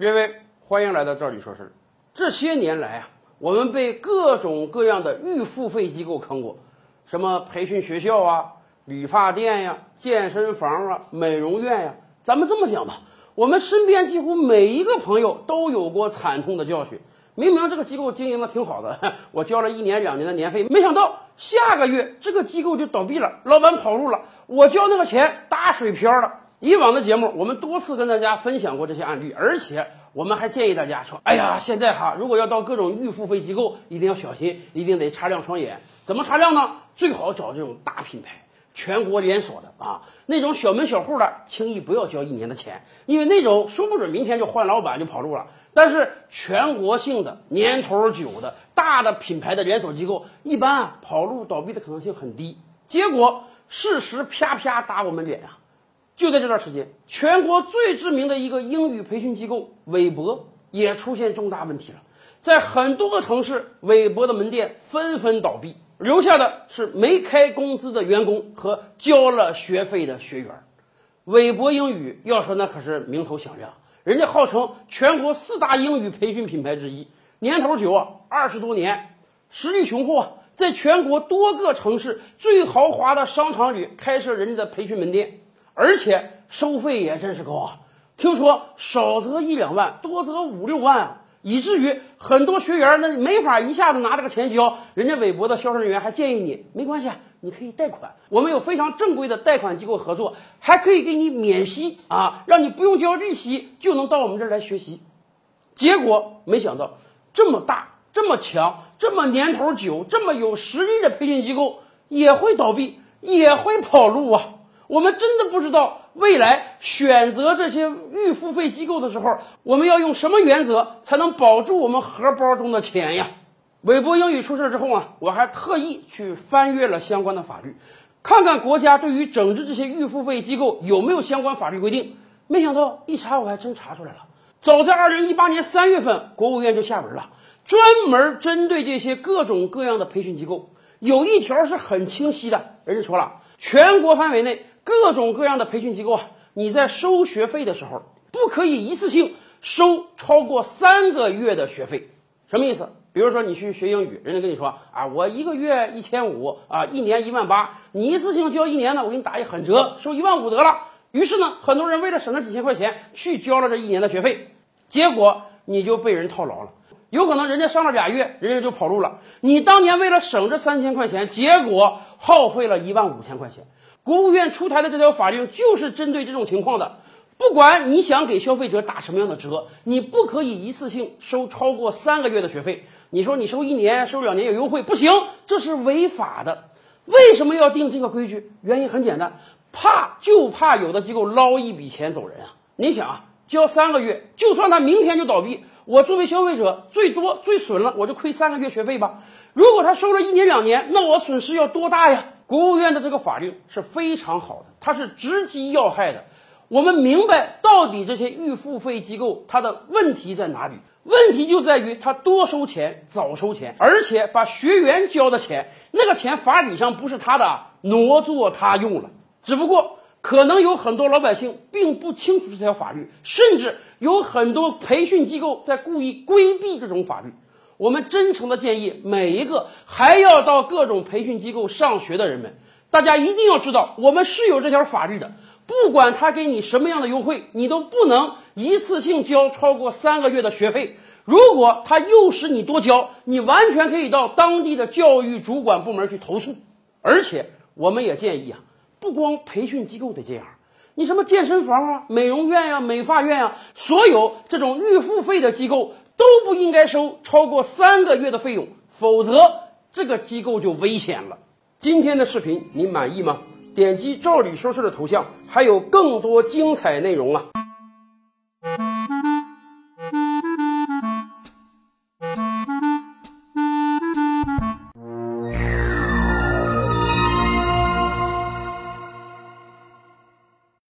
各位，欢迎来到这里说事儿。这些年来啊，我们被各种各样的预付费机构坑过，什么培训学校啊、理发店呀、健身房啊、美容院呀。咱们这么讲吧，我们身边几乎每一个朋友都有过惨痛的教训。明明这个机构经营的挺好的，我交了一年两年的年费，没想到下个月这个机构就倒闭了，老板跑路了，我交那个钱打水漂了。以往的节目，我们多次跟大家分享过这些案例，而且我们还建议大家说：“哎呀，现在哈，如果要到各种预付费机构，一定要小心，一定得擦亮双眼。怎么擦亮呢？最好找这种大品牌、全国连锁的啊，那种小门小户的，轻易不要交一年的钱，因为那种说不准明天就换老板就跑路了。但是全国性的、年头久的、大的品牌的连锁机构，一般啊跑路倒闭的可能性很低。结果事实啪啪打我们脸啊！就在这段时间，全国最知名的一个英语培训机构韦博也出现重大问题了。在很多个城市，韦博的门店纷纷倒闭，留下的是没开工资的员工和交了学费的学员。韦博英语要说那可是名头响亮，人家号称全国四大英语培训品牌之一，年头久啊，二十多年，实力雄厚啊，在全国多个城市最豪华的商场里开设人家的培训门店。而且收费也真是高啊！听说少则一两万，多则五六万啊，以至于很多学员那没法一下子拿这个钱交。人家韦博的销售人员还建议你，没关系，你可以贷款，我们有非常正规的贷款机构合作，还可以给你免息啊，让你不用交利息就能到我们这儿来学习。结果没想到，这么大、这么强、这么年头久、这么有实力的培训机构也会倒闭，也会跑路啊！我们真的不知道未来选择这些预付费机构的时候，我们要用什么原则才能保住我们荷包中的钱呀？韦博英语出事之后啊，我还特意去翻阅了相关的法律，看看国家对于整治这些预付费机构有没有相关法律规定。没想到一查，我还真查出来了。早在二零一八年三月份，国务院就下文了，专门针对这些各种各样的培训机构，有一条是很清晰的，人家说了，全国范围内。各种各样的培训机构啊，你在收学费的时候，不可以一次性收超过三个月的学费。什么意思？比如说你去学英语，人家跟你说啊，我一个月一千五啊，一年一万八，你一次性交一年呢，我给你打一狠折，收一万五得了。于是呢，很多人为了省那几千块钱，去交了这一年的学费，结果你就被人套牢了。有可能人家上了俩月，人家就跑路了。你当年为了省这三千块钱，结果耗费了一万五千块钱。国务院出台的这条法令就是针对这种情况的。不管你想给消费者打什么样的折，你不可以一次性收超过三个月的学费。你说你收一年、收两年有优惠，不行，这是违法的。为什么要定这个规矩？原因很简单，怕就怕有的机构捞一笔钱走人啊！你想啊，交三个月，就算他明天就倒闭，我作为消费者最多最损了，我就亏三个月学费吧。如果他收了一年两年，那我损失要多大呀？国务院的这个法律是非常好的，它是直击要害的。我们明白到底这些预付费机构它的问题在哪里？问题就在于它多收钱、早收钱，而且把学员交的钱，那个钱法理上不是他的，挪作他用了。只不过可能有很多老百姓并不清楚这条法律，甚至有很多培训机构在故意规避这种法律。我们真诚的建议每一个还要到各种培训机构上学的人们，大家一定要知道，我们是有这条法律的。不管他给你什么样的优惠，你都不能一次性交超过三个月的学费。如果他诱使你多交，你完全可以到当地的教育主管部门去投诉。而且，我们也建议啊，不光培训机构得这样，你什么健身房啊、美容院呀、美发院啊，所有这种预付费的机构。都不应该收超过三个月的费用，否则这个机构就危险了。今天的视频你满意吗？点击“赵理说事”的头像，还有更多精彩内容啊！